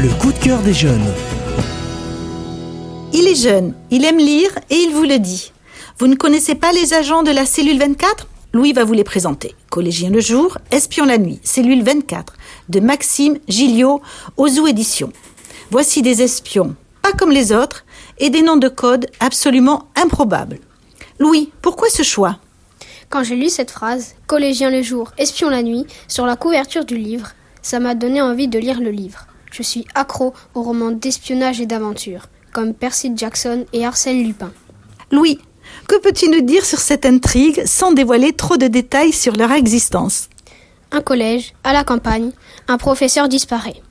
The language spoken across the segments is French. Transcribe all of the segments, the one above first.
Le coup de cœur des jeunes. Il est jeune, il aime lire et il vous le dit. Vous ne connaissez pas les agents de la cellule 24 Louis va vous les présenter. Collégien le jour, espion la nuit, cellule 24, de Maxime Gilliot, Ozu Édition. Voici des espions, pas comme les autres, et des noms de code absolument improbables. Louis, pourquoi ce choix? Quand j'ai lu cette phrase, Collégien le jour, espion la nuit, sur la couverture du livre, ça m'a donné envie de lire le livre. Je suis accro aux romans d'espionnage et d'aventure, comme Percy Jackson et Arsène Lupin. Louis, que peux-tu nous dire sur cette intrigue sans dévoiler trop de détails sur leur existence? Un collège, à la campagne, un professeur disparaît.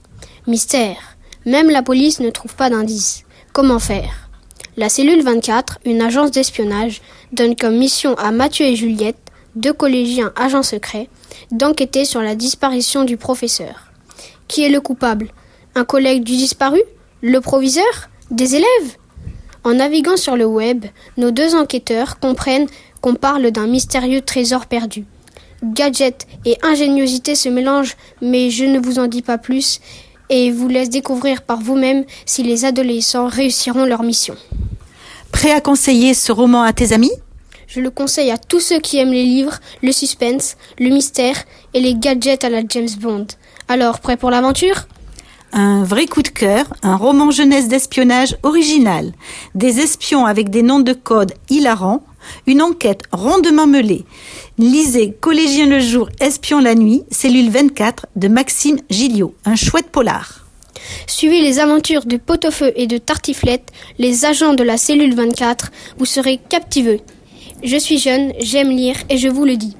Mystère. Même la police ne trouve pas d'indices. Comment faire? La cellule 24, une agence d'espionnage, donne comme mission à Mathieu et Juliette, deux collégiens agents secrets, d'enquêter sur la disparition du professeur. Qui est le coupable? Un collègue du disparu Le proviseur Des élèves En naviguant sur le web, nos deux enquêteurs comprennent qu'on parle d'un mystérieux trésor perdu. Gadget et ingéniosité se mélangent, mais je ne vous en dis pas plus et vous laisse découvrir par vous-même si les adolescents réussiront leur mission. Prêt à conseiller ce roman à tes amis? Je le conseille à tous ceux qui aiment les livres, le suspense, le mystère et les gadgets à la James Bond. Alors, prêt pour l'aventure? Un vrai coup de cœur, un roman jeunesse d'espionnage original, des espions avec des noms de code hilarants, une enquête rondement mêlée. Lisez Collégien le jour, espion la nuit, cellule 24 de Maxime Gilliot, un chouette polar. Suivez les aventures de Pot-au-feu et de Tartiflette, les agents de la cellule 24, vous serez captivés. Je suis jeune, j'aime lire et je vous le dis.